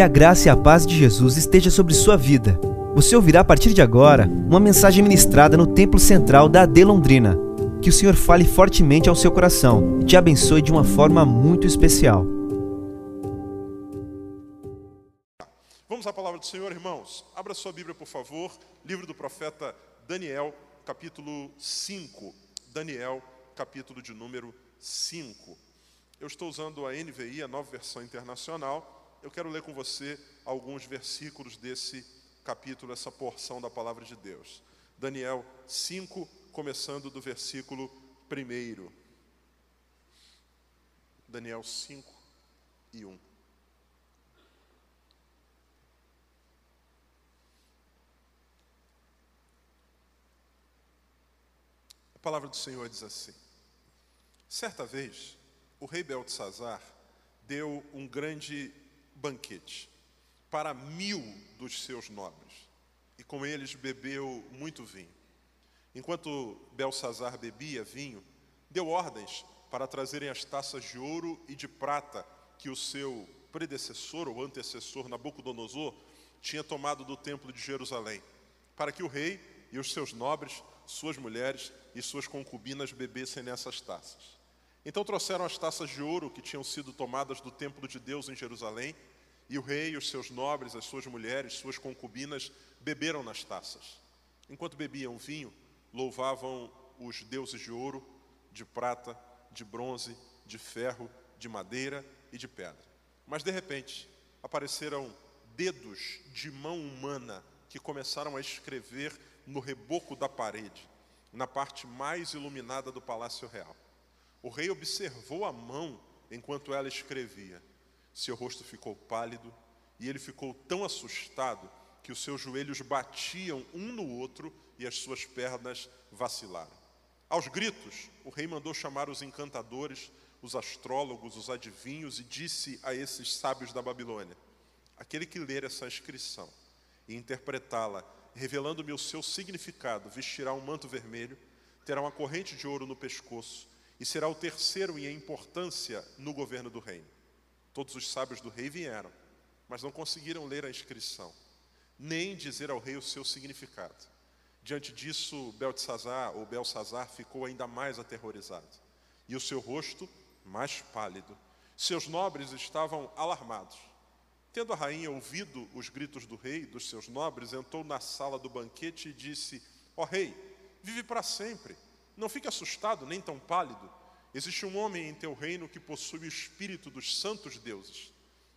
Que a graça e a paz de Jesus esteja sobre sua vida. Você ouvirá a partir de agora uma mensagem ministrada no Templo Central da AD Londrina. Que o Senhor fale fortemente ao seu coração e te abençoe de uma forma muito especial. Vamos à palavra do Senhor, irmãos. Abra sua Bíblia, por favor. Livro do profeta Daniel, capítulo 5. Daniel, capítulo de número 5. Eu estou usando a NVI, a nova versão internacional. Eu quero ler com você alguns versículos desse capítulo, essa porção da palavra de Deus. Daniel 5, começando do versículo 1. Daniel 5 e 1. A palavra do Senhor diz assim: Certa vez, o rei Beltesazar deu um grande banquete para mil dos seus nobres, e com eles bebeu muito vinho. Enquanto Belsazar bebia vinho, deu ordens para trazerem as taças de ouro e de prata que o seu predecessor ou antecessor Nabucodonosor tinha tomado do templo de Jerusalém, para que o rei e os seus nobres, suas mulheres e suas concubinas bebessem nessas taças. Então trouxeram as taças de ouro que tinham sido tomadas do templo de Deus em Jerusalém, e o rei, os seus nobres, as suas mulheres, suas concubinas beberam nas taças. Enquanto bebiam vinho, louvavam os deuses de ouro, de prata, de bronze, de ferro, de madeira e de pedra. Mas de repente, apareceram dedos de mão humana que começaram a escrever no reboco da parede, na parte mais iluminada do palácio real. O rei observou a mão enquanto ela escrevia. Seu rosto ficou pálido e ele ficou tão assustado que os seus joelhos batiam um no outro e as suas pernas vacilaram. Aos gritos, o rei mandou chamar os encantadores, os astrólogos, os adivinhos e disse a esses sábios da Babilônia: Aquele que ler essa inscrição e interpretá-la, revelando-me o seu significado, vestirá um manto vermelho, terá uma corrente de ouro no pescoço e será o terceiro em importância no governo do reino. Todos os sábios do rei vieram, mas não conseguiram ler a inscrição, nem dizer ao rei o seu significado. Diante disso, Beltesazar ou Belsazar ficou ainda mais aterrorizado, e o seu rosto mais pálido. Seus nobres estavam alarmados. Tendo a rainha ouvido os gritos do rei, dos seus nobres, entrou na sala do banquete e disse: Ó oh, rei, vive para sempre. Não fique assustado, nem tão pálido. Existe um homem em teu reino que possui o espírito dos santos deuses.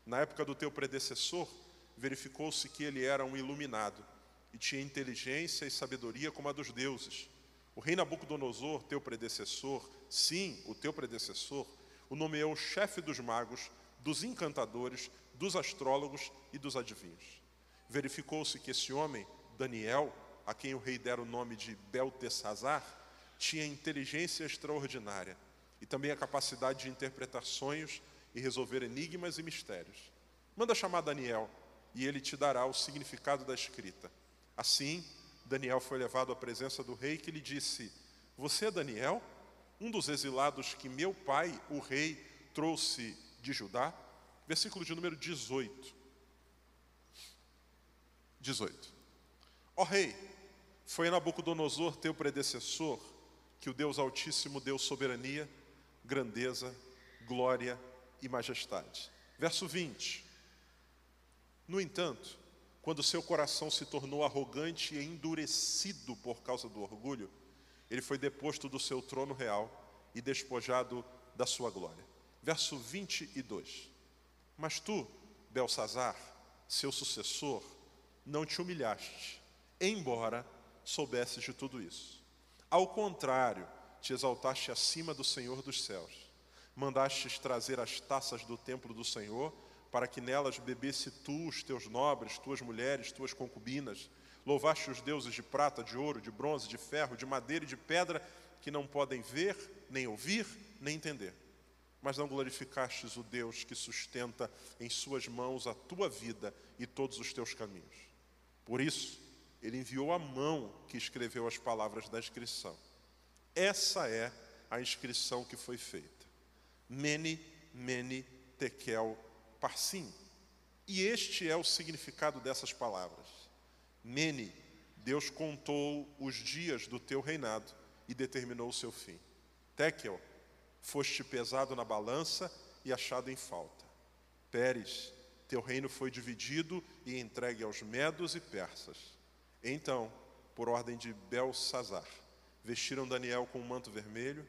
Na época do teu predecessor, verificou-se que ele era um iluminado e tinha inteligência e sabedoria como a dos deuses. O rei Nabucodonosor, teu predecessor, sim, o teu predecessor, o nomeou chefe dos magos, dos encantadores, dos astrólogos e dos adivinhos. Verificou-se que esse homem, Daniel, a quem o rei dera o nome de Beltesazar, tinha inteligência extraordinária e também a capacidade de interpretar sonhos e resolver enigmas e mistérios. Manda chamar Daniel e ele te dará o significado da escrita. Assim, Daniel foi levado à presença do rei que lhe disse: Você é Daniel, um dos exilados que meu pai, o rei, trouxe de Judá? Versículo de número 18. 18. Ó rei, foi Nabucodonosor teu predecessor que o Deus Altíssimo deu soberania, grandeza, glória e majestade. Verso 20. No entanto, quando seu coração se tornou arrogante e endurecido por causa do orgulho, ele foi deposto do seu trono real e despojado da sua glória. Verso 22. Mas tu, Belsazar, seu sucessor, não te humilhaste, embora soubesses de tudo isso. Ao contrário, te exaltaste acima do Senhor dos céus. Mandastes trazer as taças do templo do Senhor para que nelas bebesse tu, os teus nobres, tuas mulheres, tuas concubinas. Louvaste os deuses de prata, de ouro, de bronze, de ferro, de madeira e de pedra, que não podem ver, nem ouvir, nem entender. Mas não glorificastes o Deus que sustenta em suas mãos a tua vida e todos os teus caminhos. Por isso, ele enviou a mão que escreveu as palavras da inscrição. Essa é a inscrição que foi feita. Mene, mene, tekel, Parsim. E este é o significado dessas palavras. Mene, Deus contou os dias do teu reinado e determinou o seu fim. Tekel, foste pesado na balança e achado em falta. Pérez, teu reino foi dividido e entregue aos medos e persas. Então, por ordem de Belsazar, vestiram Daniel com um manto vermelho,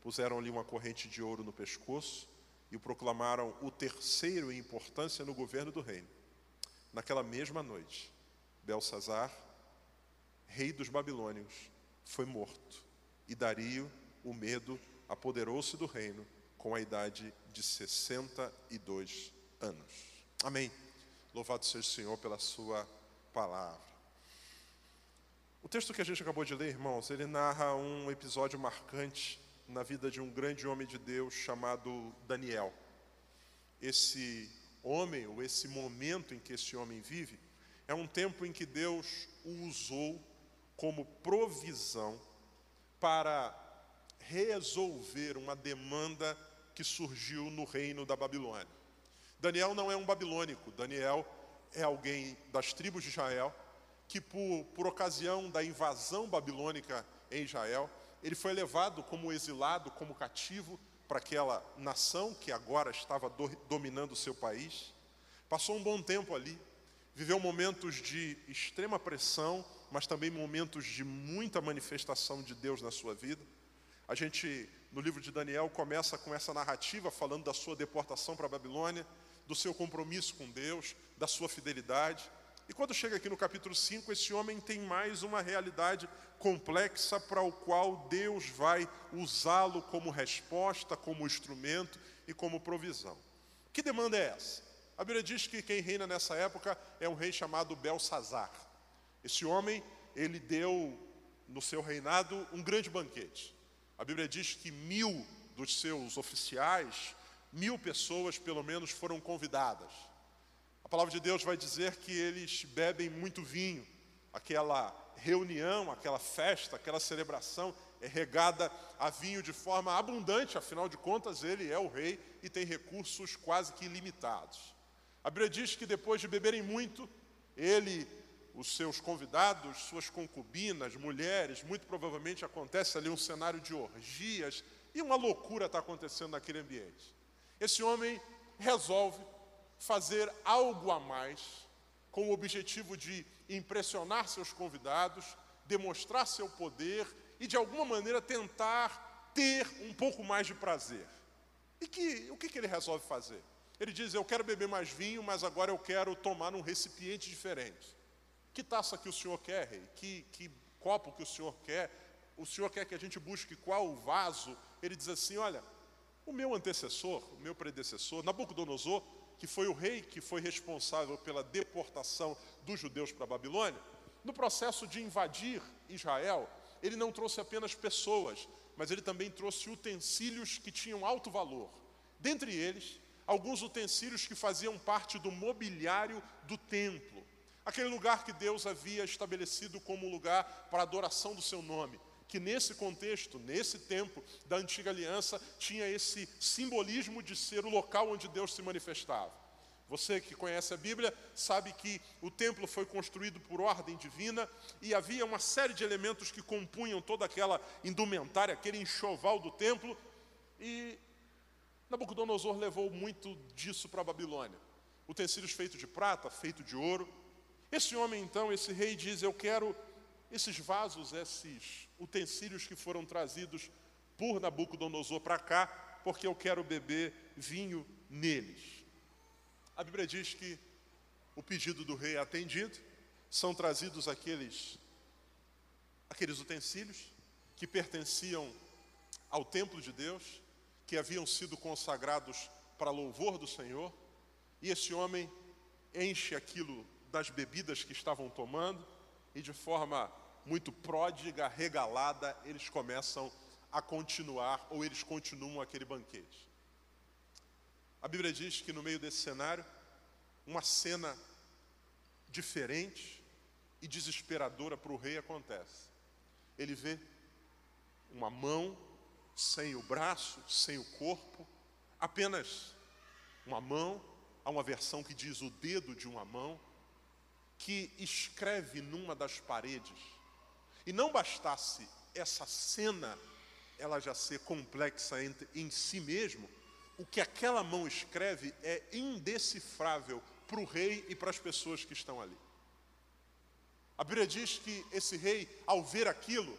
puseram-lhe uma corrente de ouro no pescoço e o proclamaram o terceiro em importância no governo do reino. Naquela mesma noite, Belsazar, rei dos babilônios, foi morto e Dario, o medo, apoderou-se do reino com a idade de 62 anos. Amém. Louvado seja o Senhor pela sua palavra. O texto que a gente acabou de ler, irmãos, ele narra um episódio marcante na vida de um grande homem de Deus chamado Daniel. Esse homem, ou esse momento em que esse homem vive, é um tempo em que Deus o usou como provisão para resolver uma demanda que surgiu no reino da Babilônia. Daniel não é um babilônico, Daniel é alguém das tribos de Israel que, por, por ocasião da invasão babilônica em Israel, ele foi levado como exilado, como cativo para aquela nação que agora estava do, dominando o seu país. Passou um bom tempo ali, viveu momentos de extrema pressão, mas também momentos de muita manifestação de Deus na sua vida. A gente, no livro de Daniel, começa com essa narrativa falando da sua deportação para a Babilônia, do seu compromisso com Deus, da sua fidelidade. E quando chega aqui no capítulo 5, esse homem tem mais uma realidade complexa para o qual Deus vai usá-lo como resposta, como instrumento e como provisão. Que demanda é essa? A Bíblia diz que quem reina nessa época é um rei chamado Belsazar. Esse homem, ele deu no seu reinado um grande banquete. A Bíblia diz que mil dos seus oficiais, mil pessoas pelo menos foram convidadas palavra de Deus vai dizer que eles bebem muito vinho. Aquela reunião, aquela festa, aquela celebração é regada a vinho de forma abundante, afinal de contas, ele é o rei e tem recursos quase que ilimitados. A Bíblia diz que depois de beberem muito, ele, os seus convidados, suas concubinas, mulheres, muito provavelmente acontece ali um cenário de orgias e uma loucura está acontecendo naquele ambiente. Esse homem resolve fazer algo a mais, com o objetivo de impressionar seus convidados, demonstrar seu poder e, de alguma maneira, tentar ter um pouco mais de prazer. E que, o que, que ele resolve fazer? Ele diz: Eu quero beber mais vinho, mas agora eu quero tomar num recipiente diferente. Que taça que o senhor quer, rei? Que, que copo que o senhor quer? O senhor quer que a gente busque qual vaso? Ele diz assim: Olha, o meu antecessor, o meu predecessor, Nabucodonosor, que foi o rei que foi responsável pela deportação dos judeus para a Babilônia, no processo de invadir Israel, ele não trouxe apenas pessoas, mas ele também trouxe utensílios que tinham alto valor. Dentre eles, alguns utensílios que faziam parte do mobiliário do templo, aquele lugar que Deus havia estabelecido como lugar para adoração do seu nome que nesse contexto, nesse tempo da antiga aliança, tinha esse simbolismo de ser o local onde Deus se manifestava. Você que conhece a Bíblia sabe que o templo foi construído por ordem divina e havia uma série de elementos que compunham toda aquela indumentária, aquele enxoval do templo. E Nabucodonosor levou muito disso para a Babilônia. Utensílios feitos de prata, feito de ouro. Esse homem, então, esse rei diz: Eu quero esses vasos, esses utensílios que foram trazidos por Nabucodonosor para cá, porque eu quero beber vinho neles. A Bíblia diz que o pedido do rei é atendido, são trazidos aqueles, aqueles utensílios que pertenciam ao templo de Deus, que haviam sido consagrados para louvor do Senhor, e esse homem enche aquilo das bebidas que estavam tomando, e de forma muito pródiga, regalada, eles começam a continuar, ou eles continuam aquele banquete. A Bíblia diz que no meio desse cenário, uma cena diferente e desesperadora para o rei acontece. Ele vê uma mão sem o braço, sem o corpo, apenas uma mão há uma versão que diz o dedo de uma mão, que escreve numa das paredes. E não bastasse essa cena ela já ser complexa em, si mesmo, o que aquela mão escreve é indecifrável para o rei e para as pessoas que estão ali. A Bíblia diz que esse rei, ao ver aquilo,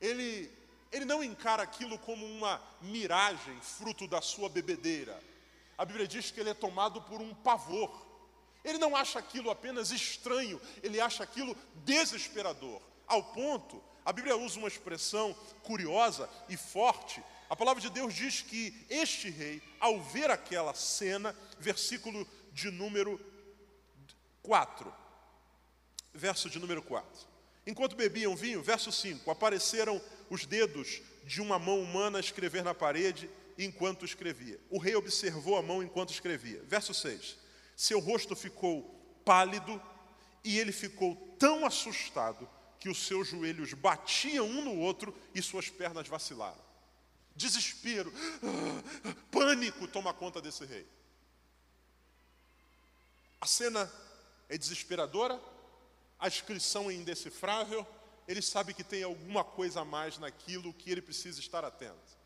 ele, ele não encara aquilo como uma miragem, fruto da sua bebedeira. A Bíblia diz que ele é tomado por um pavor. Ele não acha aquilo apenas estranho, ele acha aquilo desesperador, ao ponto, a Bíblia usa uma expressão curiosa e forte. A palavra de Deus diz que este rei, ao ver aquela cena, versículo de número 4, verso de número 4. Enquanto bebiam vinho, verso 5, apareceram os dedos de uma mão humana a escrever na parede enquanto escrevia. O rei observou a mão enquanto escrevia. Verso 6. Seu rosto ficou pálido e ele ficou tão assustado que os seus joelhos batiam um no outro e suas pernas vacilaram. Desespero, pânico toma conta desse rei. A cena é desesperadora, a inscrição é indecifrável, ele sabe que tem alguma coisa a mais naquilo que ele precisa estar atento.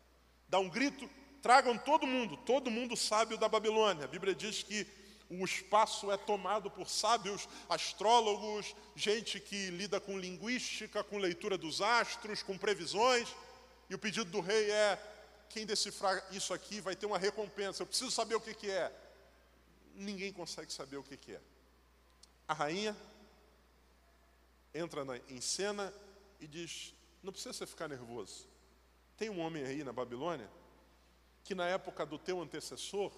Dá um grito, tragam todo mundo, todo mundo sábio da Babilônia. A Bíblia diz que o espaço é tomado por sábios, astrólogos, gente que lida com linguística, com leitura dos astros, com previsões. E o pedido do rei é: quem decifrar isso aqui vai ter uma recompensa. Eu preciso saber o que, que é. Ninguém consegue saber o que, que é. A rainha entra na, em cena e diz: Não precisa você ficar nervoso. Tem um homem aí na Babilônia que, na época do teu antecessor,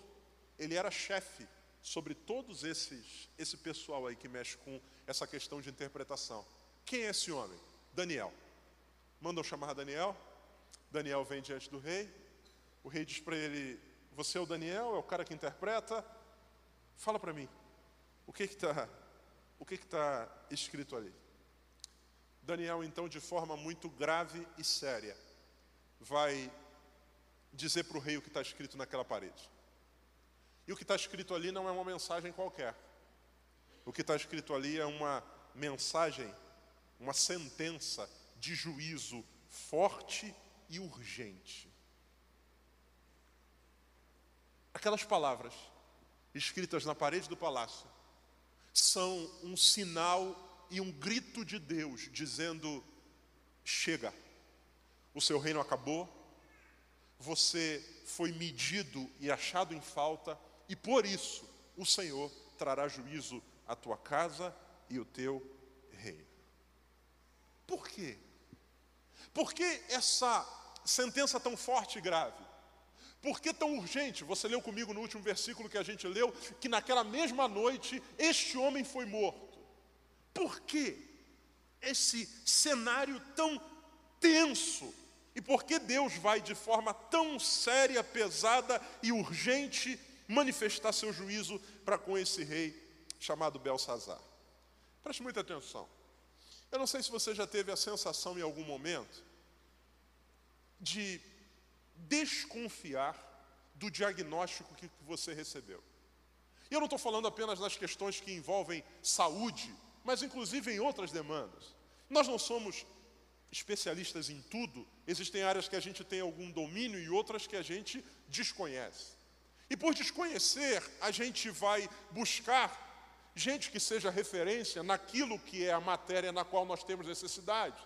ele era chefe sobre todos esses esse pessoal aí que mexe com essa questão de interpretação. Quem é esse homem? Daniel. Mandam chamar Daniel. Daniel vem diante do rei. O rei diz para ele: Você é o Daniel? É o cara que interpreta? Fala para mim. O que está o que está escrito ali? Daniel, então, de forma muito grave e séria, vai dizer para o rei o que está escrito naquela parede. E o que está escrito ali não é uma mensagem qualquer. O que está escrito ali é uma mensagem, uma sentença de juízo forte e urgente. Aquelas palavras escritas na parede do palácio são um sinal e um grito de Deus dizendo: chega, o seu reino acabou, você foi medido e achado em falta e por isso o Senhor trará juízo à tua casa e o teu reino. Por quê? Por que essa sentença tão forte e grave? Por que tão urgente? Você leu comigo no último versículo que a gente leu, que naquela mesma noite este homem foi morto. Por que esse cenário tão tenso? E por que Deus vai de forma tão séria, pesada e urgente manifestar seu juízo para com esse rei chamado Belsazar. Preste muita atenção. Eu não sei se você já teve a sensação em algum momento de desconfiar do diagnóstico que você recebeu. E eu não estou falando apenas das questões que envolvem saúde, mas inclusive em outras demandas. Nós não somos especialistas em tudo, existem áreas que a gente tem algum domínio e outras que a gente desconhece. E por desconhecer, a gente vai buscar gente que seja referência naquilo que é a matéria na qual nós temos necessidade.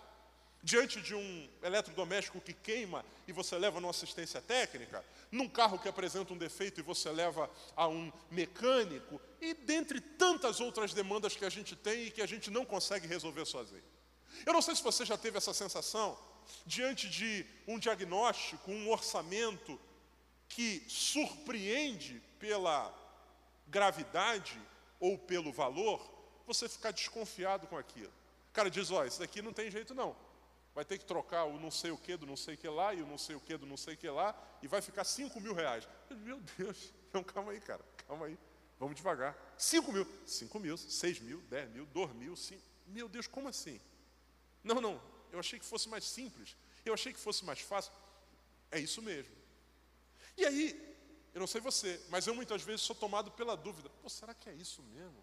Diante de um eletrodoméstico que queima e você leva numa assistência técnica, num carro que apresenta um defeito e você leva a um mecânico, e dentre tantas outras demandas que a gente tem e que a gente não consegue resolver sozinho. Eu não sei se você já teve essa sensação diante de um diagnóstico, um orçamento que surpreende pela gravidade ou pelo valor, você ficar desconfiado com aquilo. O cara diz, ó, isso daqui não tem jeito não. Vai ter que trocar o não sei o que do não sei o que lá e o não sei o que do não sei o que lá e vai ficar 5 mil reais. Meu Deus, não, calma aí, cara, calma aí. Vamos devagar. 5 mil, 5 mil, 6 mil, 10 mil, 2 mil, 5. Meu Deus, como assim? Não, não, eu achei que fosse mais simples. Eu achei que fosse mais fácil. É isso mesmo. E aí, Eu não sei você, mas eu muitas vezes sou tomado pela dúvida: Pô, será que é isso mesmo?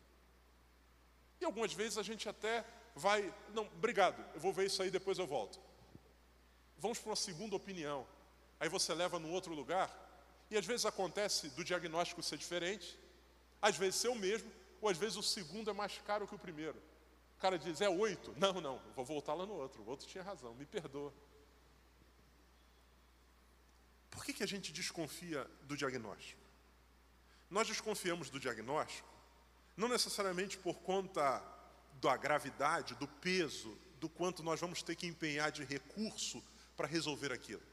E algumas vezes a gente até vai, não, obrigado, eu vou ver isso aí, depois eu volto. Vamos para uma segunda opinião. Aí você leva num outro lugar, e às vezes acontece do diagnóstico ser diferente, às vezes ser o mesmo, ou às vezes o segundo é mais caro que o primeiro. O cara diz, é oito. Não, não, vou voltar lá no outro. O outro tinha razão, me perdoa. Por que, que a gente desconfia do diagnóstico? Nós desconfiamos do diagnóstico não necessariamente por conta da gravidade, do peso, do quanto nós vamos ter que empenhar de recurso para resolver aquilo.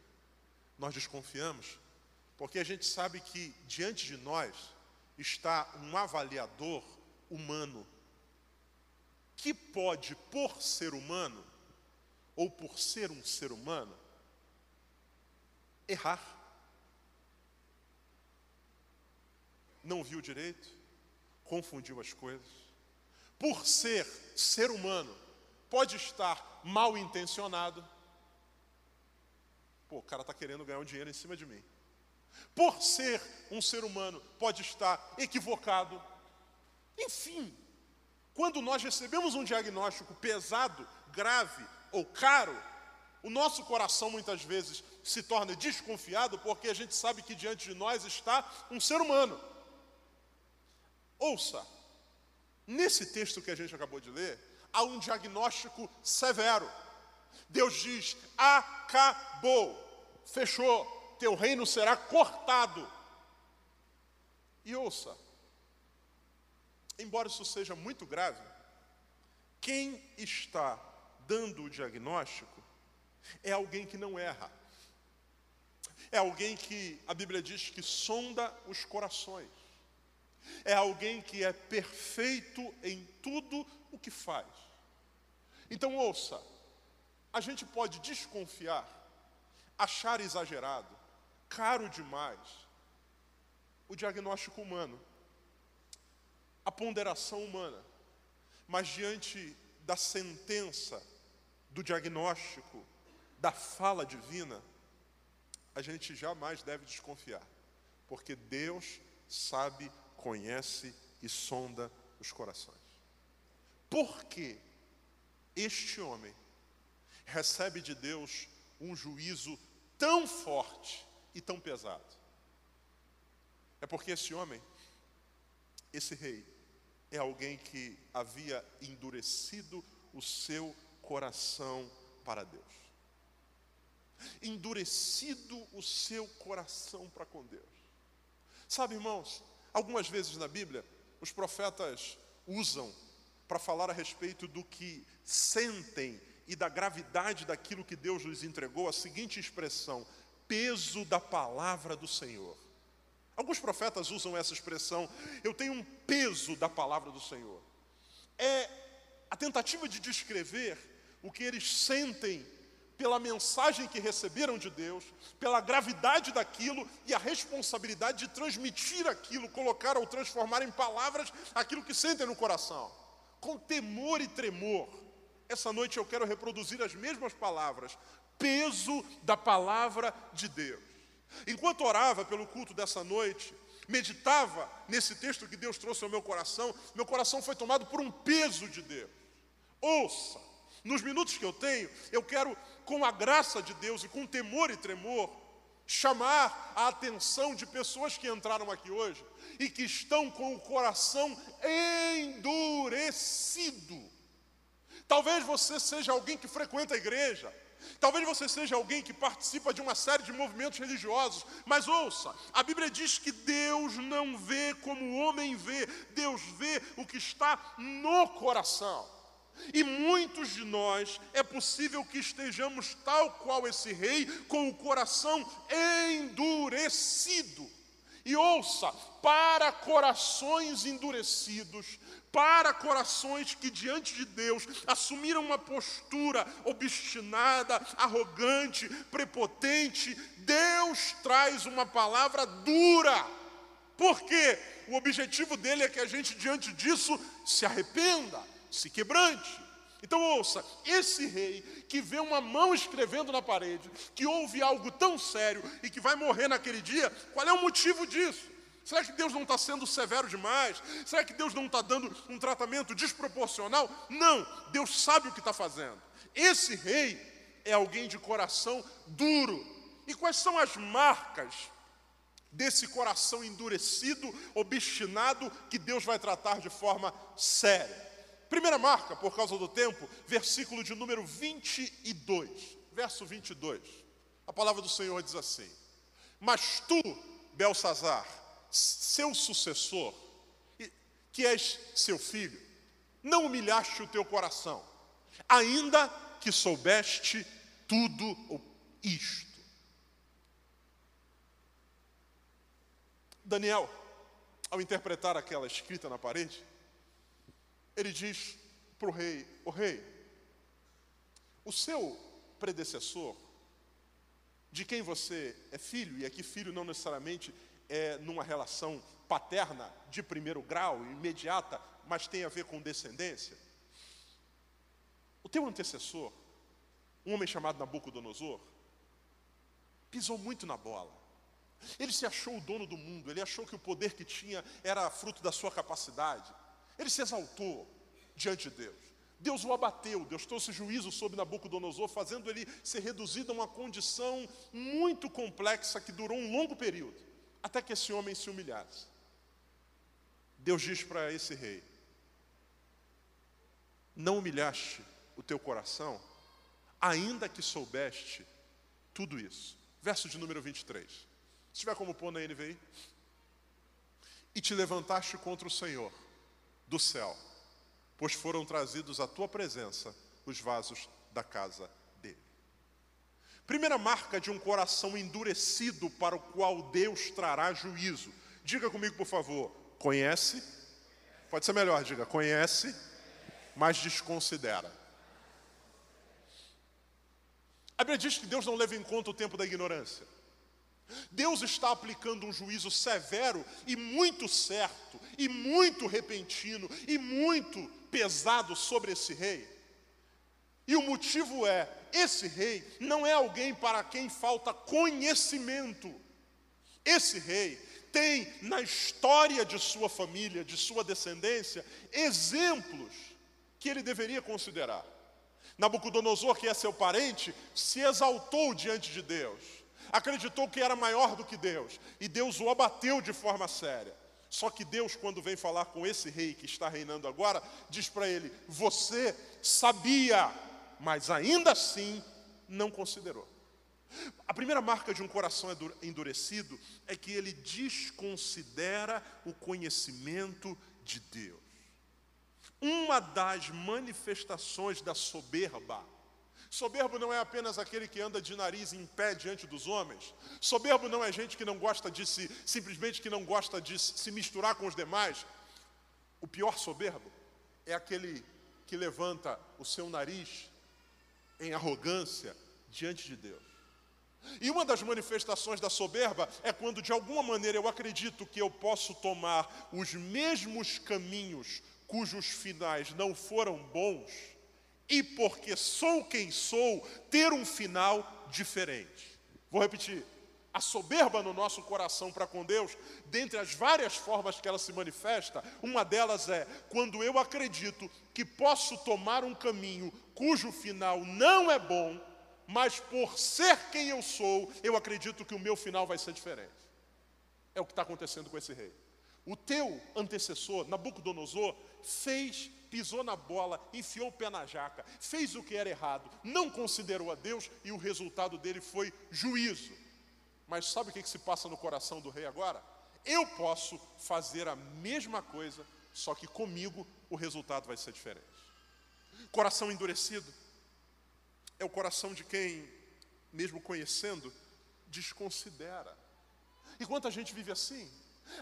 Nós desconfiamos porque a gente sabe que diante de nós está um avaliador humano que pode, por ser humano, ou por ser um ser humano, errar. Não viu direito, confundiu as coisas. Por ser ser humano, pode estar mal intencionado. Pô, o cara está querendo ganhar um dinheiro em cima de mim. Por ser um ser humano, pode estar equivocado. Enfim, quando nós recebemos um diagnóstico pesado, grave ou caro, o nosso coração muitas vezes se torna desconfiado porque a gente sabe que diante de nós está um ser humano. Ouça, nesse texto que a gente acabou de ler, há um diagnóstico severo. Deus diz: acabou, fechou, teu reino será cortado. E ouça, embora isso seja muito grave, quem está dando o diagnóstico é alguém que não erra. É alguém que a Bíblia diz que sonda os corações. É alguém que é perfeito em tudo o que faz. Então ouça, a gente pode desconfiar, achar exagerado, caro demais, o diagnóstico humano, a ponderação humana, mas diante da sentença, do diagnóstico, da fala divina, a gente jamais deve desconfiar, porque Deus sabe, conhece e sonda os corações. Por que este homem recebe de Deus um juízo tão forte e tão pesado? É porque esse homem, esse rei, é alguém que havia endurecido o seu coração para Deus. Endurecido o seu coração para com Deus. Sabe, irmãos, algumas vezes na Bíblia, os profetas usam para falar a respeito do que sentem e da gravidade daquilo que Deus lhes entregou a seguinte expressão: peso da palavra do Senhor. Alguns profetas usam essa expressão, eu tenho um peso da palavra do Senhor. É a tentativa de descrever o que eles sentem pela mensagem que receberam de Deus, pela gravidade daquilo e a responsabilidade de transmitir aquilo, colocar ou transformar em palavras aquilo que sentem no coração, com temor e tremor. Essa noite eu quero reproduzir as mesmas palavras, peso da palavra de Deus. Enquanto orava pelo culto dessa noite, meditava nesse texto que Deus trouxe ao meu coração, meu coração foi tomado por um peso de Deus. Ouça, nos minutos que eu tenho, eu quero, com a graça de Deus e com temor e tremor, chamar a atenção de pessoas que entraram aqui hoje e que estão com o coração endurecido. Talvez você seja alguém que frequenta a igreja, Talvez você seja alguém que participa de uma série de movimentos religiosos, mas ouça, a Bíblia diz que Deus não vê como o homem vê, Deus vê o que está no coração. E muitos de nós é possível que estejamos tal qual esse rei, com o coração endurecido. E ouça, para corações endurecidos, para corações que diante de Deus assumiram uma postura obstinada, arrogante, prepotente, Deus traz uma palavra dura. Porque o objetivo dele é que a gente diante disso se arrependa, se quebrante. Então ouça, esse rei que vê uma mão escrevendo na parede, que ouve algo tão sério e que vai morrer naquele dia, qual é o motivo disso? Será que Deus não está sendo severo demais? Será que Deus não está dando um tratamento desproporcional? Não, Deus sabe o que está fazendo. Esse rei é alguém de coração duro. E quais são as marcas desse coração endurecido, obstinado, que Deus vai tratar de forma séria? Primeira marca, por causa do tempo, versículo de número 22, verso 22. A palavra do Senhor diz assim: Mas tu, Belsazar, seu sucessor, que és seu filho, não humilhaste o teu coração, ainda que soubeste tudo isto. Daniel, ao interpretar aquela escrita na parede, ele diz para o rei: O rei, o seu predecessor, de quem você é filho, e aqui filho não necessariamente é numa relação paterna de primeiro grau, imediata, mas tem a ver com descendência. O teu antecessor, um homem chamado Nabucodonosor, pisou muito na bola. Ele se achou o dono do mundo, ele achou que o poder que tinha era fruto da sua capacidade. Ele se exaltou diante de Deus. Deus o abateu, Deus trouxe juízo sobre Nabucodonosor, fazendo ele ser reduzido a uma condição muito complexa que durou um longo período, até que esse homem se humilhasse. Deus diz para esse rei: Não humilhaste o teu coração, ainda que soubeste tudo isso. Verso de número 23. Se tiver como pôr na NVI. E te levantaste contra o Senhor do céu, pois foram trazidos à tua presença os vasos da casa dele. Primeira marca de um coração endurecido para o qual Deus trará juízo. Diga comigo, por favor, conhece? Pode ser melhor, diga, conhece, mas desconsidera. A Bíblia diz que Deus não leva em conta o tempo da ignorância. Deus está aplicando um juízo severo e muito certo, e muito repentino, e muito pesado sobre esse rei. E o motivo é: esse rei não é alguém para quem falta conhecimento. Esse rei tem na história de sua família, de sua descendência, exemplos que ele deveria considerar. Nabucodonosor, que é seu parente, se exaltou diante de Deus acreditou que era maior do que Deus, e Deus o abateu de forma séria. Só que Deus, quando vem falar com esse rei que está reinando agora, diz para ele: Você sabia, mas ainda assim não considerou. A primeira marca de um coração endurecido é que ele desconsidera o conhecimento de Deus. Uma das manifestações da soberba Soberbo não é apenas aquele que anda de nariz em pé diante dos homens. Soberbo não é gente que não gosta de se, simplesmente que não gosta de se misturar com os demais. O pior soberbo é aquele que levanta o seu nariz em arrogância diante de Deus. E uma das manifestações da soberba é quando de alguma maneira eu acredito que eu posso tomar os mesmos caminhos cujos finais não foram bons e porque sou quem sou, ter um final diferente. Vou repetir. A soberba no nosso coração para com Deus, dentre as várias formas que ela se manifesta, uma delas é quando eu acredito que posso tomar um caminho cujo final não é bom, mas por ser quem eu sou, eu acredito que o meu final vai ser diferente. É o que está acontecendo com esse rei. O teu antecessor, Nabucodonosor, fez pisou na bola, enfiou o pé na jaca, fez o que era errado, não considerou a Deus e o resultado dele foi juízo. Mas sabe o que, se passa no coração do rei agora? Eu posso fazer a mesma coisa, só que comigo o resultado vai ser diferente. Coração endurecido é o coração de quem, mesmo conhecendo, desconsidera. E quanta gente vive assim?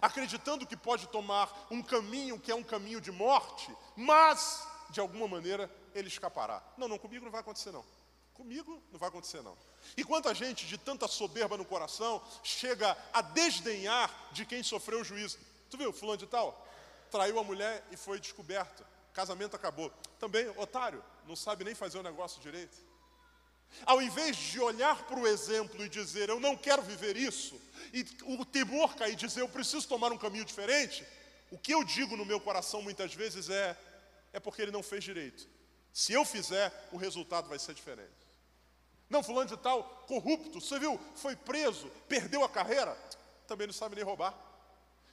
Acreditando que pode tomar um caminho que é um caminho de morte, mas de alguma maneira ele escapará. Não, não, comigo não vai acontecer não. Comigo não vai acontecer não. E quanta gente de tanta soberba no coração chega a desdenhar de quem sofreu o juízo. Tu viu, fulano de tal? Traiu a mulher e foi descoberto. Casamento acabou. Também, otário, não sabe nem fazer o negócio direito. Ao invés de olhar para o exemplo e dizer, eu não quero viver isso, e o temor cair e dizer, eu preciso tomar um caminho diferente, o que eu digo no meu coração muitas vezes é, é porque ele não fez direito. Se eu fizer, o resultado vai ser diferente. Não, fulano de tal, corrupto, você viu, foi preso, perdeu a carreira, também não sabe nem roubar.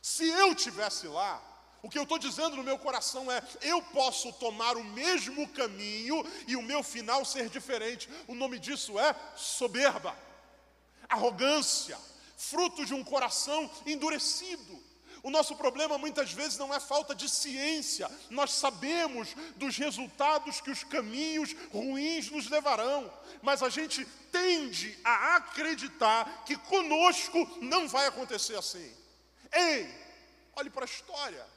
Se eu tivesse lá, o que eu estou dizendo no meu coração é: eu posso tomar o mesmo caminho e o meu final ser diferente. O nome disso é soberba, arrogância, fruto de um coração endurecido. O nosso problema muitas vezes não é falta de ciência, nós sabemos dos resultados que os caminhos ruins nos levarão, mas a gente tende a acreditar que conosco não vai acontecer assim. Ei, olhe para a história.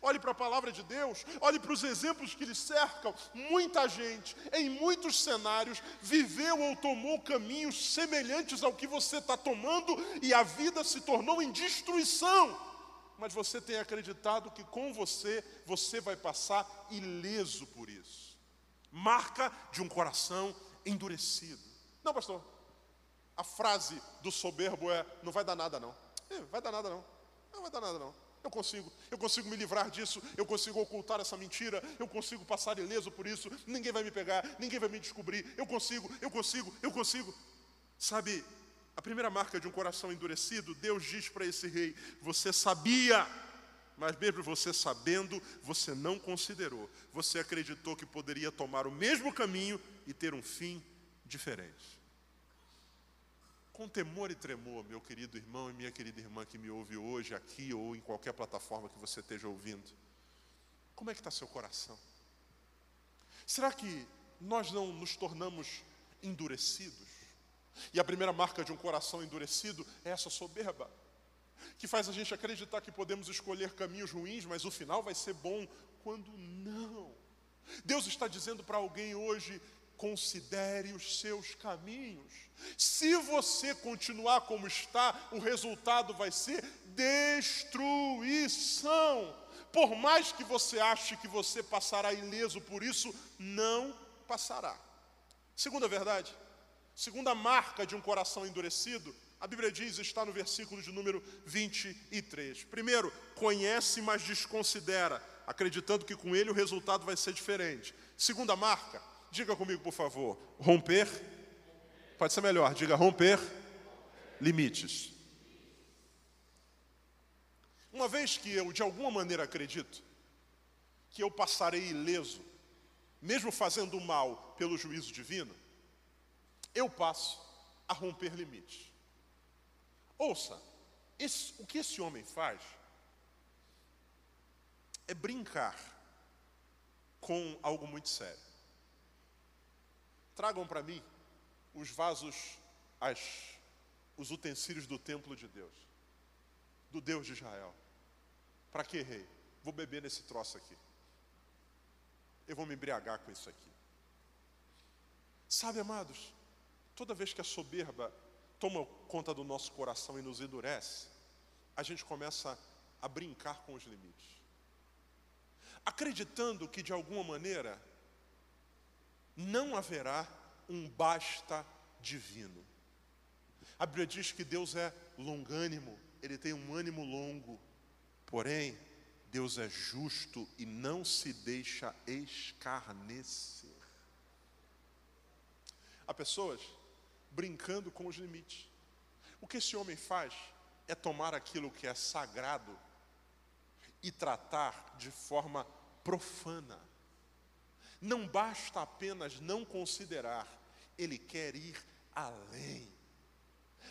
Olhe para a palavra de Deus, olhe para os exemplos que lhe cercam. Muita gente, em muitos cenários, viveu ou tomou caminhos semelhantes ao que você está tomando e a vida se tornou em destruição mas você tem acreditado que com você, você vai passar ileso por isso. Marca de um coração endurecido. Não, pastor, a frase do soberbo é: não vai dar nada, não. É, vai dar nada, não. Não vai dar nada, não. Eu consigo, eu consigo me livrar disso, eu consigo ocultar essa mentira, eu consigo passar ileso por isso, ninguém vai me pegar, ninguém vai me descobrir, eu consigo, eu consigo, eu consigo. Sabe, a primeira marca de um coração endurecido, Deus diz para esse rei: Você sabia, mas mesmo você sabendo, você não considerou. Você acreditou que poderia tomar o mesmo caminho e ter um fim diferente. Com temor e tremor, meu querido irmão e minha querida irmã que me ouve hoje, aqui ou em qualquer plataforma que você esteja ouvindo, como é que está seu coração? Será que nós não nos tornamos endurecidos? E a primeira marca de um coração endurecido é essa soberba, que faz a gente acreditar que podemos escolher caminhos ruins, mas o final vai ser bom, quando não. Deus está dizendo para alguém hoje: considere os seus caminhos. Se você continuar como está, o resultado vai ser destruição. Por mais que você ache que você passará ileso por isso, não passará. Segunda verdade, Segunda marca de um coração endurecido, a Bíblia diz, está no versículo de número 23. Primeiro, conhece, mas desconsidera, acreditando que com ele o resultado vai ser diferente. Segunda marca, diga comigo, por favor, romper. Pode ser melhor, diga romper limites. Uma vez que eu, de alguma maneira, acredito que eu passarei ileso, mesmo fazendo mal pelo juízo divino, eu passo a romper limites. Ouça, esse, o que esse homem faz é brincar com algo muito sério. Tragam para mim os vasos, as, os utensílios do templo de Deus, do Deus de Israel. Para que, rei? Vou beber nesse troço aqui. Eu vou me embriagar com isso aqui. Sabe, amados, Toda vez que a soberba toma conta do nosso coração e nos endurece, a gente começa a brincar com os limites. Acreditando que de alguma maneira não haverá um basta divino. A Bíblia diz que Deus é longânimo, ele tem um ânimo longo, porém, Deus é justo e não se deixa escarnecer. Há pessoas brincando com os limites. O que esse homem faz é tomar aquilo que é sagrado e tratar de forma profana. Não basta apenas não considerar, ele quer ir além.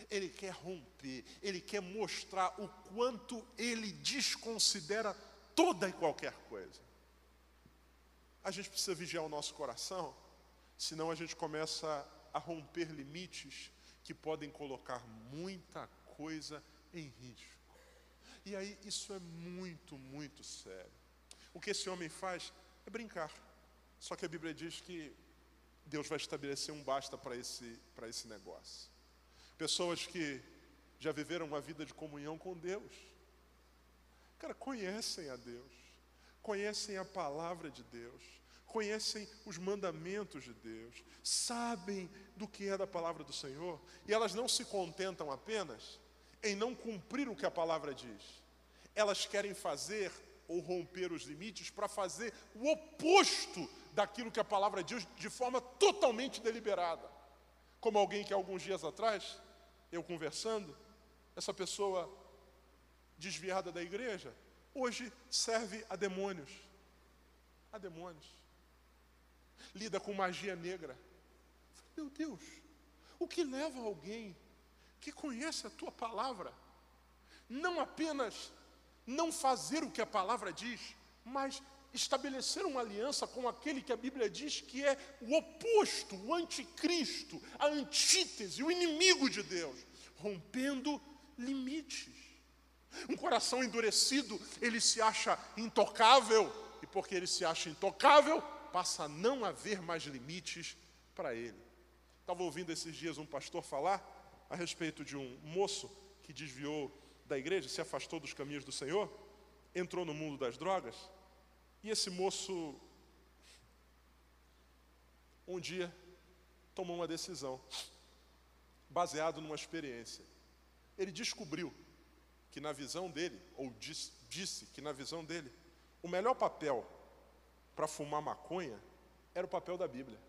Ele quer romper, ele quer mostrar o quanto ele desconsidera toda e qualquer coisa. A gente precisa vigiar o nosso coração, senão a gente começa a romper limites que podem colocar muita coisa em risco. E aí isso é muito, muito sério. O que esse homem faz é brincar. Só que a Bíblia diz que Deus vai estabelecer um basta para esse, esse negócio. Pessoas que já viveram uma vida de comunhão com Deus. Cara, conhecem a Deus, conhecem a palavra de Deus, conhecem os mandamentos de Deus, sabem do que é da palavra do Senhor, e elas não se contentam apenas em não cumprir o que a palavra diz, elas querem fazer ou romper os limites para fazer o oposto daquilo que a palavra diz de forma totalmente deliberada. Como alguém que alguns dias atrás, eu conversando, essa pessoa desviada da igreja, hoje serve a demônios. A demônios. Lida com magia negra. Meu Deus, o que leva alguém que conhece a tua palavra, não apenas não fazer o que a palavra diz, mas estabelecer uma aliança com aquele que a Bíblia diz que é o oposto, o anticristo, a antítese, o inimigo de Deus, rompendo limites. Um coração endurecido, ele se acha intocável, e porque ele se acha intocável, passa a não haver mais limites para ele. Estava ouvindo esses dias um pastor falar a respeito de um moço que desviou da igreja, se afastou dos caminhos do Senhor, entrou no mundo das drogas, e esse moço, um dia, tomou uma decisão, baseado numa experiência. Ele descobriu que, na visão dele, ou disse, disse que, na visão dele, o melhor papel para fumar maconha era o papel da Bíblia.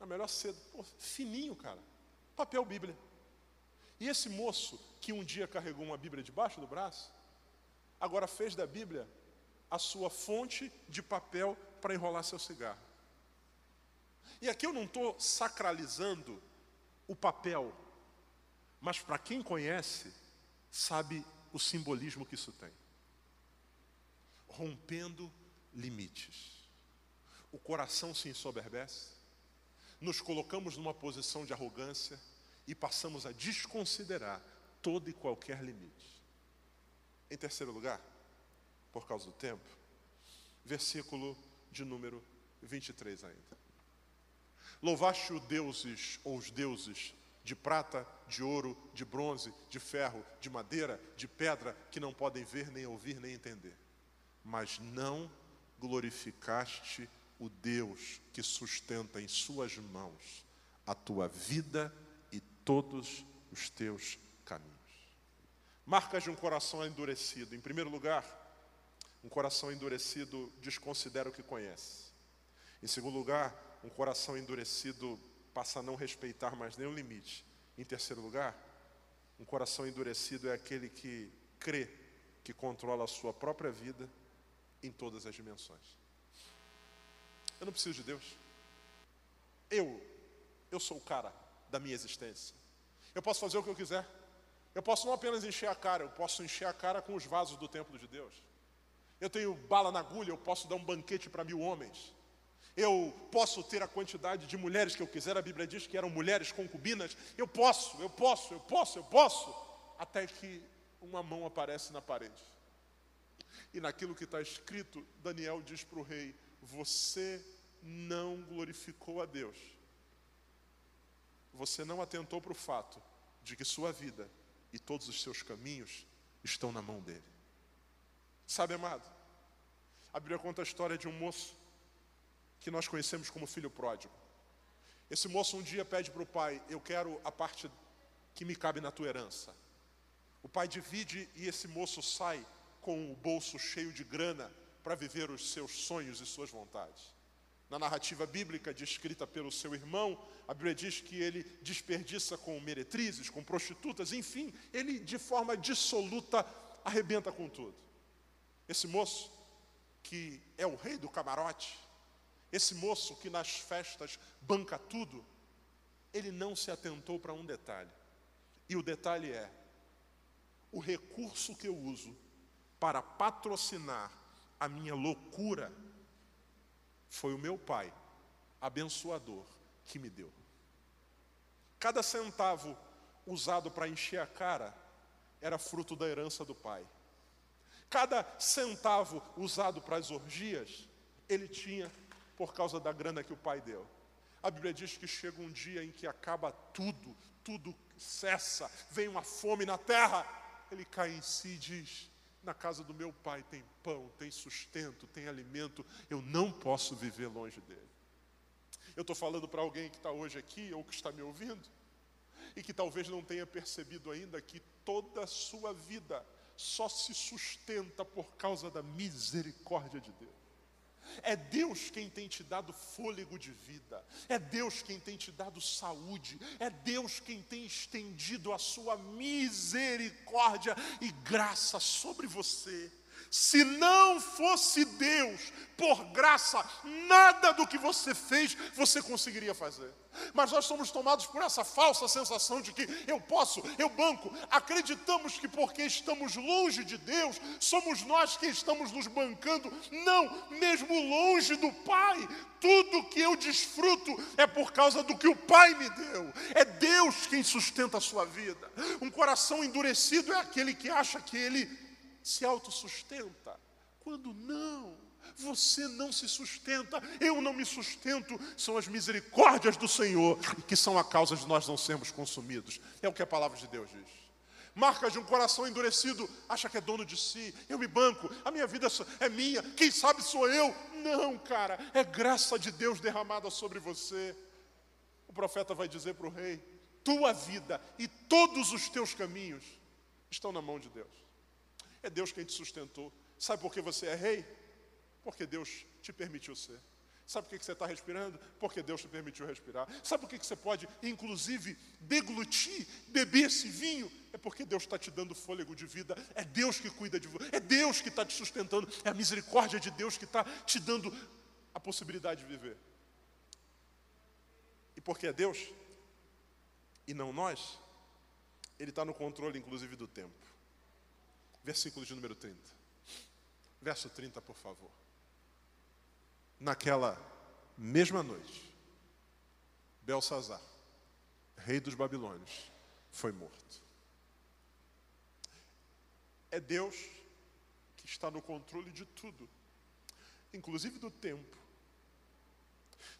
A melhor cedo, pô, fininho, cara. Papel Bíblia. E esse moço que um dia carregou uma Bíblia debaixo do braço, agora fez da Bíblia a sua fonte de papel para enrolar seu cigarro. E aqui eu não estou sacralizando o papel, mas para quem conhece, sabe o simbolismo que isso tem. Rompendo limites. O coração se ensoberbece, nos colocamos numa posição de arrogância e passamos a desconsiderar todo e qualquer limite. Em terceiro lugar, por causa do tempo, versículo de número 23 ainda. Louvaste os deuses ou os deuses de prata, de ouro, de bronze, de ferro, de madeira, de pedra, que não podem ver, nem ouvir, nem entender. Mas não glorificaste o Deus que sustenta em Suas mãos a tua vida e todos os teus caminhos. Marcas de um coração endurecido. Em primeiro lugar, um coração endurecido desconsidera o que conhece. Em segundo lugar, um coração endurecido passa a não respeitar mais nenhum limite. Em terceiro lugar, um coração endurecido é aquele que crê que controla a sua própria vida em todas as dimensões. Eu não preciso de Deus. Eu, eu sou o cara da minha existência. Eu posso fazer o que eu quiser. Eu posso não apenas encher a cara, eu posso encher a cara com os vasos do templo de Deus. Eu tenho bala na agulha, eu posso dar um banquete para mil homens. Eu posso ter a quantidade de mulheres que eu quiser, a Bíblia diz que eram mulheres concubinas. Eu posso, eu posso, eu posso, eu posso. Até que uma mão aparece na parede. E naquilo que está escrito, Daniel diz para o rei: você não glorificou a Deus. Você não atentou para o fato de que sua vida e todos os seus caminhos estão na mão dele. Sabe, amado? A Bíblia conta a história de um moço que nós conhecemos como filho pródigo. Esse moço um dia pede para o pai: Eu quero a parte que me cabe na tua herança. O pai divide e esse moço sai com o bolso cheio de grana para viver os seus sonhos e suas vontades. Na narrativa bíblica descrita pelo seu irmão, a Bíblia diz que ele desperdiça com meretrizes, com prostitutas, enfim, ele de forma dissoluta arrebenta com tudo. Esse moço, que é o rei do camarote, esse moço que nas festas banca tudo, ele não se atentou para um detalhe. E o detalhe é: o recurso que eu uso para patrocinar a minha loucura foi o meu pai, abençoador, que me deu. Cada centavo usado para encher a cara era fruto da herança do pai. Cada centavo usado para as orgias, ele tinha por causa da grana que o pai deu. A Bíblia diz que chega um dia em que acaba tudo, tudo cessa, vem uma fome na terra. Ele cai em si e diz: Na casa do meu pai tem pão, tem sustento, tem alimento. Eu não posso viver longe dele. Eu estou falando para alguém que está hoje aqui ou que está me ouvindo e que talvez não tenha percebido ainda que toda a sua vida só se sustenta por causa da misericórdia de Deus. É Deus quem tem te dado fôlego de vida, é Deus quem tem te dado saúde, é Deus quem tem estendido a sua misericórdia e graça sobre você. Se não fosse Deus, por graça, nada do que você fez você conseguiria fazer. Mas nós somos tomados por essa falsa sensação de que eu posso, eu banco. Acreditamos que porque estamos longe de Deus, somos nós que estamos nos bancando. Não, mesmo longe do Pai, tudo que eu desfruto é por causa do que o Pai me deu. É Deus quem sustenta a sua vida. Um coração endurecido é aquele que acha que ele se autossustenta, quando não, você não se sustenta, eu não me sustento, são as misericórdias do Senhor que são a causa de nós não sermos consumidos. É o que a palavra de Deus diz. Marca de um coração endurecido, acha que é dono de si, eu me banco, a minha vida é minha, quem sabe sou eu. Não, cara, é graça de Deus derramada sobre você. O profeta vai dizer para o rei: tua vida e todos os teus caminhos estão na mão de Deus. É Deus quem te sustentou. Sabe por que você é rei? Porque Deus te permitiu ser. Sabe por que você está respirando? Porque Deus te permitiu respirar. Sabe por que você pode, inclusive, deglutir, beber esse vinho? É porque Deus está te dando fôlego de vida. É Deus que cuida de você. É Deus que está te sustentando. É a misericórdia de Deus que está te dando a possibilidade de viver. E porque é Deus, e não nós, Ele está no controle, inclusive, do tempo versículo de número 30. Verso 30, por favor. Naquela mesma noite, Belsazar, rei dos Babilônios, foi morto. É Deus que está no controle de tudo, inclusive do tempo.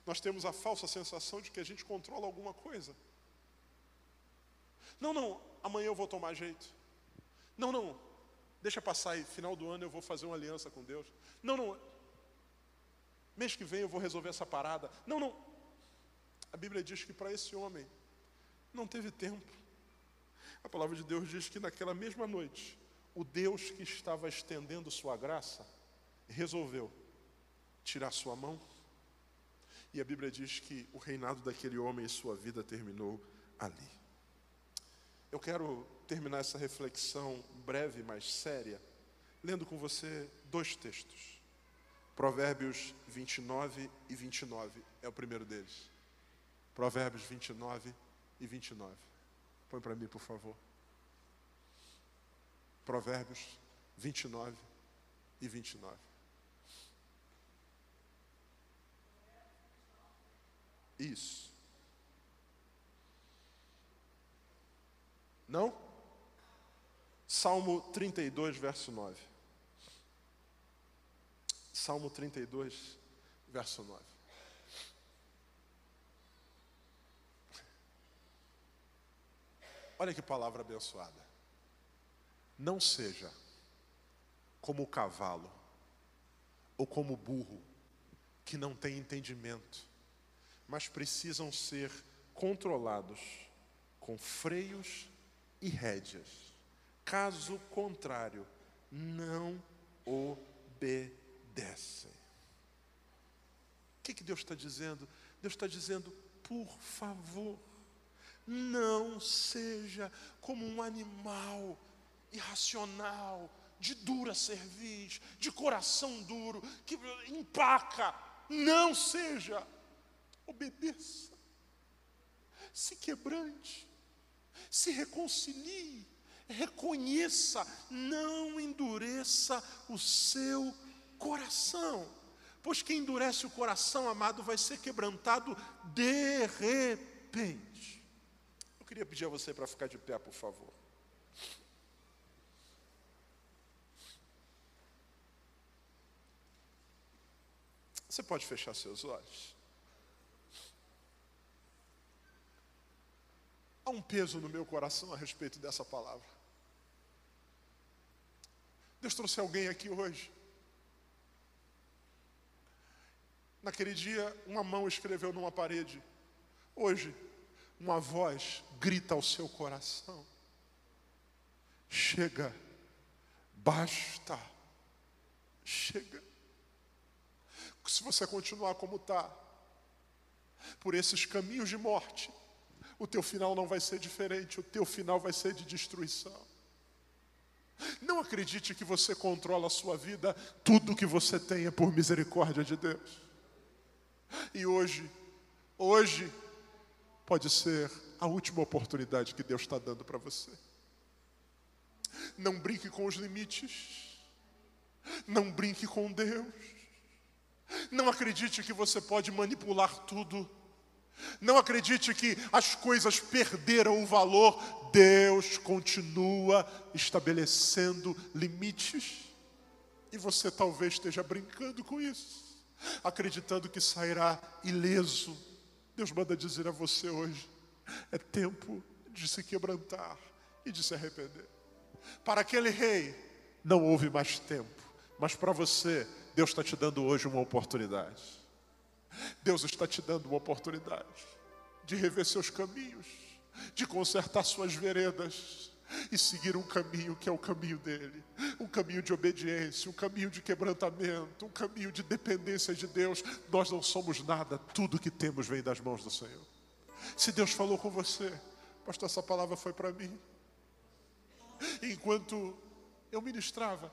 Nós temos a falsa sensação de que a gente controla alguma coisa. Não, não, amanhã eu vou tomar jeito. Não, não, Deixa passar aí, final do ano eu vou fazer uma aliança com Deus. Não, não. Mês que vem eu vou resolver essa parada. Não, não. A Bíblia diz que para esse homem não teve tempo. A palavra de Deus diz que naquela mesma noite, o Deus que estava estendendo sua graça resolveu tirar sua mão. E a Bíblia diz que o reinado daquele homem e sua vida terminou ali. Eu quero terminar essa reflexão breve, mas séria, lendo com você dois textos. Provérbios 29 e 29 é o primeiro deles. Provérbios 29 e 29. Põe para mim, por favor. Provérbios 29 e 29. Isso. Não? Salmo 32, verso 9. Salmo 32, verso 9. Olha que palavra abençoada. Não seja como o cavalo ou como o burro que não tem entendimento, mas precisam ser controlados com freios e rédeas Caso contrário, não obedecem. O que, que Deus está dizendo? Deus está dizendo, por favor, não seja como um animal irracional, de dura cerviz, de coração duro, que empaca. Não seja. Obedeça. Se quebrante. Se reconcilie reconheça, não endureça o seu coração. Pois quem endurece o coração, amado, vai ser quebrantado de repente. Eu queria pedir a você para ficar de pé, por favor. Você pode fechar seus olhos. Há um peso no meu coração a respeito dessa palavra. Deus trouxe alguém aqui hoje. Naquele dia, uma mão escreveu numa parede. Hoje, uma voz grita ao seu coração: Chega, basta, chega. Se você continuar como está, por esses caminhos de morte, o teu final não vai ser diferente, o teu final vai ser de destruição. Não acredite que você controla a sua vida, tudo que você tem é por misericórdia de Deus. E hoje, hoje, pode ser a última oportunidade que Deus está dando para você. Não brinque com os limites, não brinque com Deus, não acredite que você pode manipular tudo, não acredite que as coisas perderam o valor, Deus continua estabelecendo limites, e você talvez esteja brincando com isso, acreditando que sairá ileso. Deus manda dizer a você hoje: é tempo de se quebrantar e de se arrepender. Para aquele rei, não houve mais tempo, mas para você, Deus está te dando hoje uma oportunidade. Deus está te dando uma oportunidade de rever seus caminhos, de consertar suas veredas e seguir um caminho que é o caminho dele, um caminho de obediência, um caminho de quebrantamento, um caminho de dependência de Deus. Nós não somos nada, tudo que temos vem das mãos do Senhor. Se Deus falou com você, pastor, essa palavra foi para mim. Enquanto eu ministrava,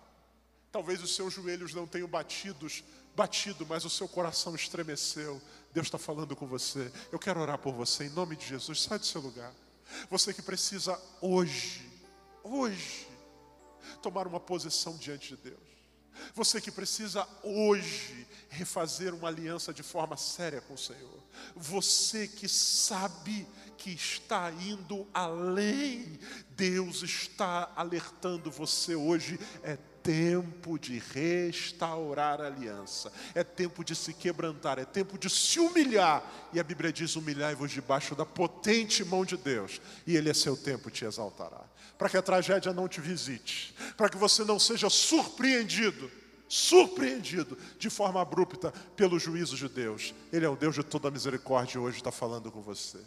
talvez os seus joelhos não tenham batidos, batido, mas o seu coração estremeceu. Deus está falando com você. Eu quero orar por você em nome de Jesus. Sai do seu lugar. Você que precisa hoje, hoje, tomar uma posição diante de Deus. Você que precisa hoje refazer uma aliança de forma séria com o Senhor. Você que sabe que está indo além, Deus está alertando você hoje. É tempo de restaurar a aliança, é tempo de se quebrantar, é tempo de se humilhar. E a Bíblia diz: humilhai-vos debaixo da potente mão de Deus, e Ele é seu tempo te exaltará. Para que a tragédia não te visite, para que você não seja surpreendido surpreendido de forma abrupta pelo juízo de Deus. Ele é o Deus de toda misericórdia e hoje está falando com você.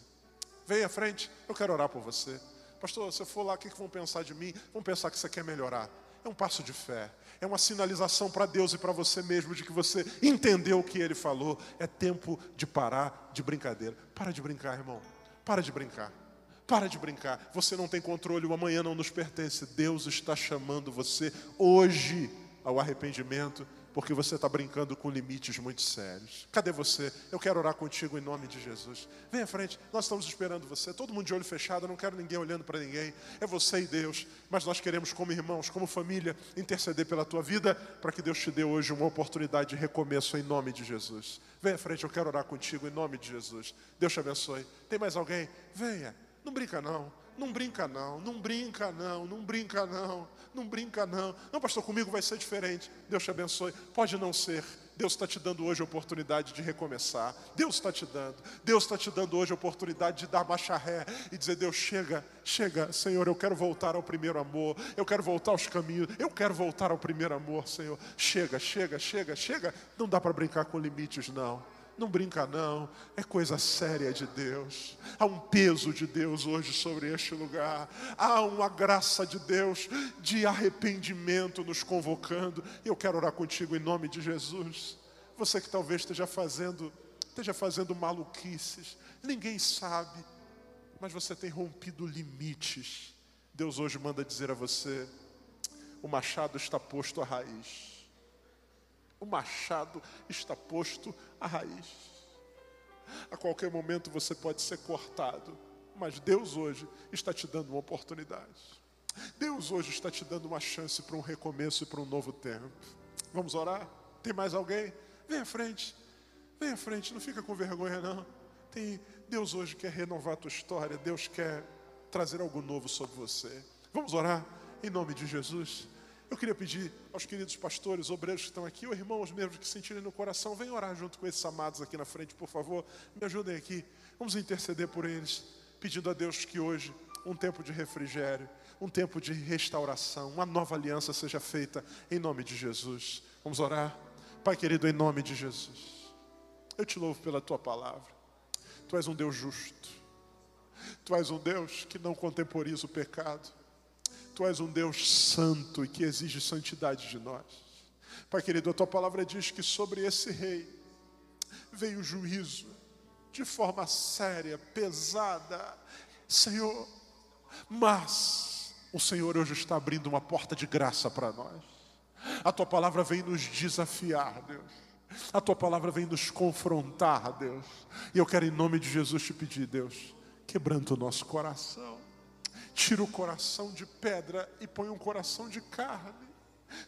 Vem à frente, eu quero orar por você. Pastor, se eu for lá, o que vão pensar de mim? Vão pensar que você quer melhorar. É um passo de fé, é uma sinalização para Deus e para você mesmo de que você entendeu o que Ele falou. É tempo de parar de brincadeira. Para de brincar, irmão. Para de brincar. Para de brincar. Você não tem controle, o amanhã não nos pertence. Deus está chamando você hoje ao arrependimento, porque você está brincando com limites muito sérios. Cadê você? Eu quero orar contigo em nome de Jesus. Vem à frente, nós estamos esperando você. Todo mundo de olho fechado, eu não quero ninguém olhando para ninguém. É você e Deus. Mas nós queremos, como irmãos, como família, interceder pela tua vida, para que Deus te dê hoje uma oportunidade de recomeço em nome de Jesus. Vem à frente, eu quero orar contigo em nome de Jesus. Deus te abençoe. Tem mais alguém? Venha. Não brinca não. Não brinca não, não brinca não, não brinca não, não brinca não. Não, pastor, comigo vai ser diferente. Deus te abençoe. Pode não ser. Deus está te dando hoje a oportunidade de recomeçar. Deus está te dando. Deus está te dando hoje a oportunidade de dar marcha ré e dizer: Deus, chega, chega, Senhor, eu quero voltar ao primeiro amor. Eu quero voltar aos caminhos. Eu quero voltar ao primeiro amor, Senhor. Chega, chega, chega, chega. Não dá para brincar com limites, não. Não brinca, não, é coisa séria de Deus. Há um peso de Deus hoje sobre este lugar. Há uma graça de Deus de arrependimento nos convocando. Eu quero orar contigo em nome de Jesus. Você que talvez esteja fazendo, esteja fazendo maluquices, ninguém sabe, mas você tem rompido limites. Deus hoje manda dizer a você: o machado está posto à raiz. O machado está posto à raiz. A qualquer momento você pode ser cortado, mas Deus hoje está te dando uma oportunidade. Deus hoje está te dando uma chance para um recomeço e para um novo tempo. Vamos orar? Tem mais alguém? Vem à frente. Vem à frente, não fica com vergonha não. Tem Deus hoje quer renovar a tua história, Deus quer trazer algo novo sobre você. Vamos orar em nome de Jesus. Eu queria pedir aos queridos pastores, obreiros que estão aqui, ou irmãos mesmo que sentirem no coração, venham orar junto com esses amados aqui na frente, por favor. Me ajudem aqui. Vamos interceder por eles, pedindo a Deus que hoje, um tempo de refrigério, um tempo de restauração, uma nova aliança seja feita em nome de Jesus. Vamos orar? Pai querido, em nome de Jesus, eu te louvo pela tua palavra. Tu és um Deus justo, tu és um Deus que não contemporiza o pecado, tu és um Deus santo e que exige santidade de nós. Pai querido, a tua palavra diz que sobre esse rei veio o juízo de forma séria, pesada, Senhor, mas o Senhor hoje está abrindo uma porta de graça para nós. A tua palavra vem nos desafiar, Deus. A tua palavra vem nos confrontar, Deus. E eu quero, em nome de Jesus, te pedir, Deus, quebranta o nosso coração. Tira o coração de pedra e põe um coração de carne.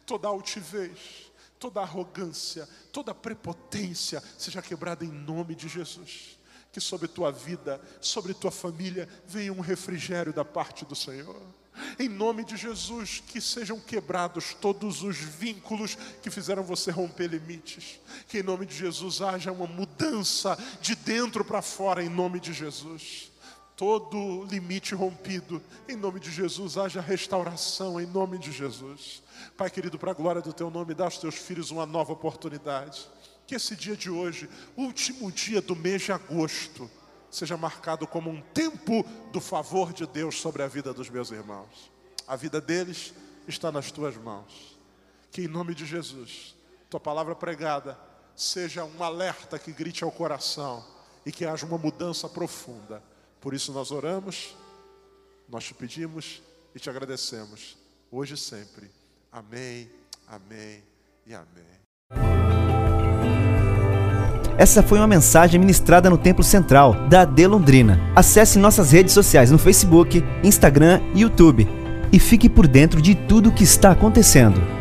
Toda altivez, toda arrogância, toda prepotência seja quebrada em nome de Jesus que sobre tua vida, sobre tua família, venha um refrigério da parte do Senhor. Em nome de Jesus, que sejam quebrados todos os vínculos que fizeram você romper limites. Que em nome de Jesus haja uma mudança de dentro para fora, em nome de Jesus. Todo limite rompido, em nome de Jesus, haja restauração, em nome de Jesus. Pai querido, para a glória do teu nome, dá aos teus filhos uma nova oportunidade que esse dia de hoje, último dia do mês de agosto, seja marcado como um tempo do favor de Deus sobre a vida dos meus irmãos. A vida deles está nas tuas mãos. Que em nome de Jesus, tua palavra pregada seja um alerta que grite ao coração e que haja uma mudança profunda. Por isso nós oramos, nós te pedimos e te agradecemos, hoje e sempre. Amém, amém e amém. Essa foi uma mensagem ministrada no Templo Central da AD Londrina. Acesse nossas redes sociais no Facebook, Instagram e YouTube e fique por dentro de tudo o que está acontecendo.